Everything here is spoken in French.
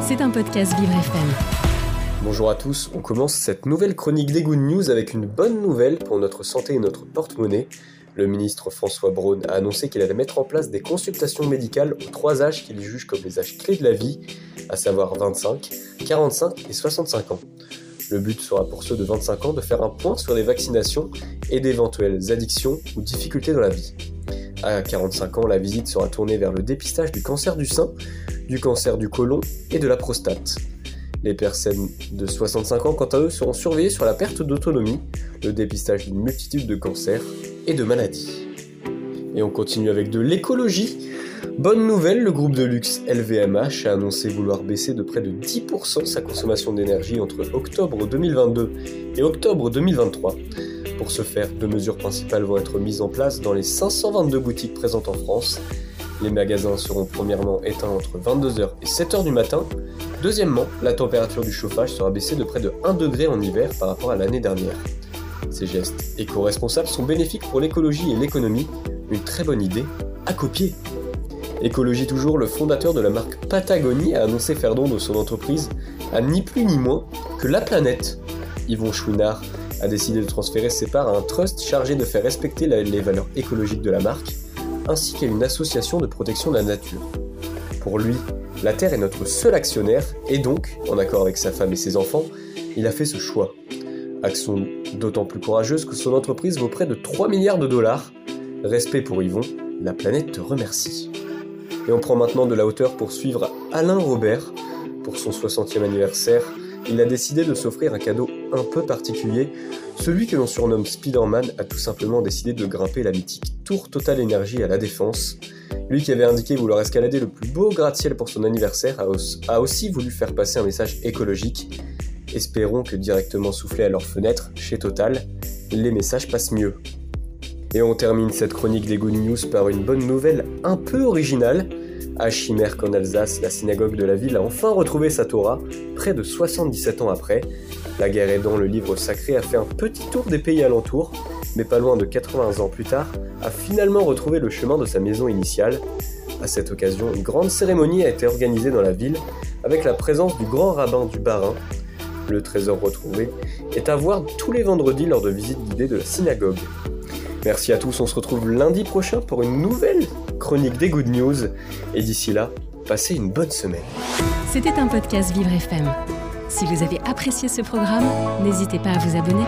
C'est un podcast Vivre FM. Bonjour à tous, on commence cette nouvelle chronique des Good News avec une bonne nouvelle pour notre santé et notre porte-monnaie. Le ministre François Braun a annoncé qu'il allait mettre en place des consultations médicales aux trois âges qu'il juge comme les âges clés de la vie, à savoir 25, 45 et 65 ans. Le but sera pour ceux de 25 ans de faire un point sur les vaccinations et d'éventuelles addictions ou difficultés dans la vie. À 45 ans, la visite sera tournée vers le dépistage du cancer du sein, du cancer du côlon et de la prostate. Les personnes de 65 ans, quant à eux, seront surveillées sur la perte d'autonomie, le dépistage d'une multitude de cancers et de maladies. Et on continue avec de l'écologie. Bonne nouvelle, le groupe de luxe LVMH a annoncé vouloir baisser de près de 10% sa consommation d'énergie entre octobre 2022 et octobre 2023. Pour ce faire, deux mesures principales vont être mises en place dans les 522 boutiques présentes en France. Les magasins seront premièrement éteints entre 22h et 7h du matin. Deuxièmement, la température du chauffage sera baissée de près de 1 degré en hiver par rapport à l'année dernière. Ces gestes éco-responsables sont bénéfiques pour l'écologie et l'économie, une très bonne idée à copier. Écologie toujours, le fondateur de la marque Patagonie a annoncé faire don de son entreprise à ni plus ni moins que la planète. Yvon Chouinard a décidé de transférer ses parts à un trust chargé de faire respecter les valeurs écologiques de la marque, ainsi qu'à une association de protection de la nature. Pour lui, la Terre est notre seul actionnaire, et donc, en accord avec sa femme et ses enfants, il a fait ce choix. Action d'autant plus courageuse que son entreprise vaut près de 3 milliards de dollars. Respect pour Yvon, la planète te remercie. Et on prend maintenant de la hauteur pour suivre Alain Robert. Pour son 60e anniversaire, il a décidé de s'offrir un cadeau un peu particulier. Celui que l'on surnomme Spider-Man a tout simplement décidé de grimper la mythique Tour Total Energy à la Défense. Lui qui avait indiqué vouloir escalader le plus beau gratte-ciel pour son anniversaire a aussi voulu faire passer un message écologique. Espérons que directement soufflé à leur fenêtre, chez Total, les messages passent mieux. Et on termine cette chronique des Good News par une bonne nouvelle un peu originale. À Chimère qu'en Alsace, la synagogue de la ville a enfin retrouvé sa Torah, près de 77 ans après. La guerre aidant, le livre sacré a fait un petit tour des pays alentours, mais pas loin de 80 ans plus tard, a finalement retrouvé le chemin de sa maison initiale. À cette occasion, une grande cérémonie a été organisée dans la ville, avec la présence du grand rabbin du Barin. Le trésor retrouvé est à voir tous les vendredis lors de visites guidées de la synagogue. Merci à tous, on se retrouve lundi prochain pour une nouvelle chronique des Good News. Et d'ici là, passez une bonne semaine. C'était un podcast Vivre FM. Si vous avez apprécié ce programme, n'hésitez pas à vous abonner.